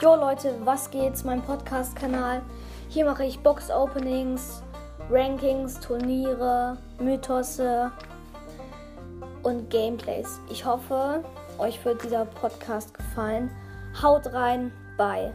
Jo Leute, was geht's? Mein Podcast-Kanal. Hier mache ich Box-Openings, Rankings, Turniere, Mythosse und Gameplays. Ich hoffe, euch wird dieser Podcast gefallen. Haut rein, bye.